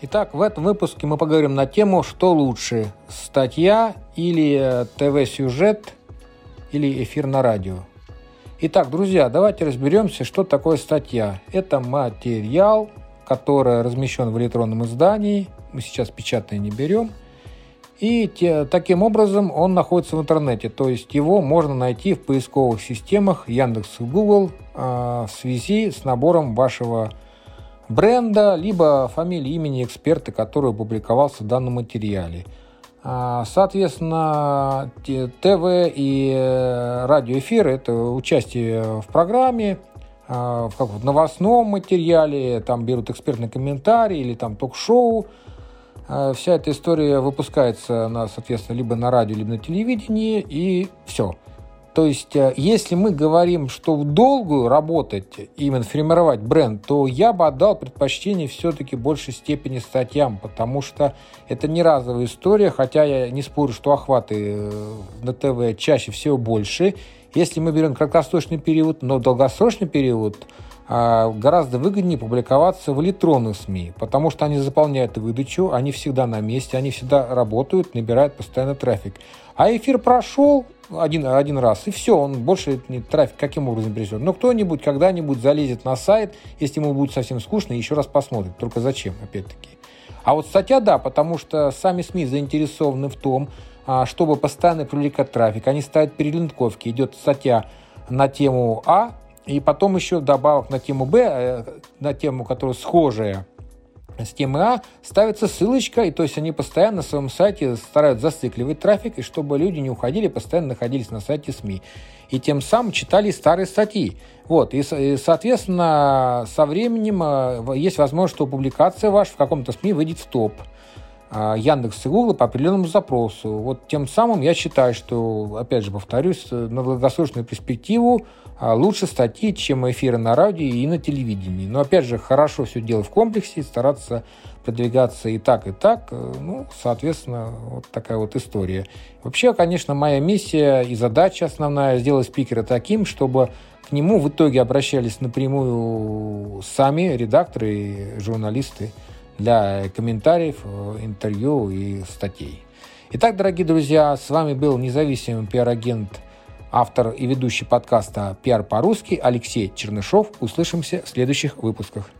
Итак, в этом выпуске мы поговорим на тему, что лучше, статья или э, ТВ-сюжет или эфир на радио. Итак, друзья, давайте разберемся, что такое статья. Это материал, который размещен в электронном издании. Мы сейчас печатное не берем. И те, таким образом он находится в интернете, то есть его можно найти в поисковых системах Яндекс и Google э, в связи с набором вашего бренда, либо фамилии, имени эксперта, который опубликовался в данном материале. А, соответственно, ТВ и э, радиоэфир – это участие в программе, а, в, как, в новостном материале, там берут экспертный комментарий или там ток-шоу. А, вся эта история выпускается, на, соответственно, либо на радио, либо на телевидении, и все – то есть, э, если мы говорим, что в долгую работать, именно формировать бренд, то я бы отдал предпочтение все-таки большей степени статьям, потому что это не разовая история, хотя я не спорю, что охваты э, на ТВ чаще всего больше. Если мы берем краткосрочный период, но долгосрочный период, гораздо выгоднее публиковаться в электронных СМИ, потому что они заполняют выдачу, они всегда на месте, они всегда работают, набирают постоянно трафик. А эфир прошел, один, один раз, и все, он больше не трафик каким образом привезет. Но кто-нибудь когда-нибудь залезет на сайт, если ему будет совсем скучно, еще раз посмотрит. Только зачем, опять-таки. А вот статья, да, потому что сами СМИ заинтересованы в том, а, чтобы постоянно привлекать трафик. Они ставят перелинковки. Идет статья на тему А, и потом еще добавок на тему Б, э, на тему, которая схожая с темы А ставится ссылочка, и то есть они постоянно на своем сайте стараются зацикливать трафик, и чтобы люди не уходили, постоянно находились на сайте СМИ. И тем самым читали старые статьи. Вот, и, соответственно, со временем э, есть возможность, что публикация ваша в каком-то СМИ выйдет в топ. А, Яндекс и Google по определенному запросу. Вот тем самым я считаю, что, опять же повторюсь, на долгосрочную перспективу а, лучше статьи, чем эфиры на радио и на телевидении. Но опять же, хорошо все делать в комплексе, стараться продвигаться и так, и так. Э, ну, соответственно, вот такая вот история. Вообще, конечно, моя миссия и задача основная сделать спикера таким, чтобы к нему в итоге обращались напрямую сами редакторы и журналисты для комментариев, э, интервью и статей. Итак, дорогие друзья, с вами был независимый пиар-агент, автор и ведущий подкаста «Пиар по-русски» Алексей Чернышов. Услышимся в следующих выпусках.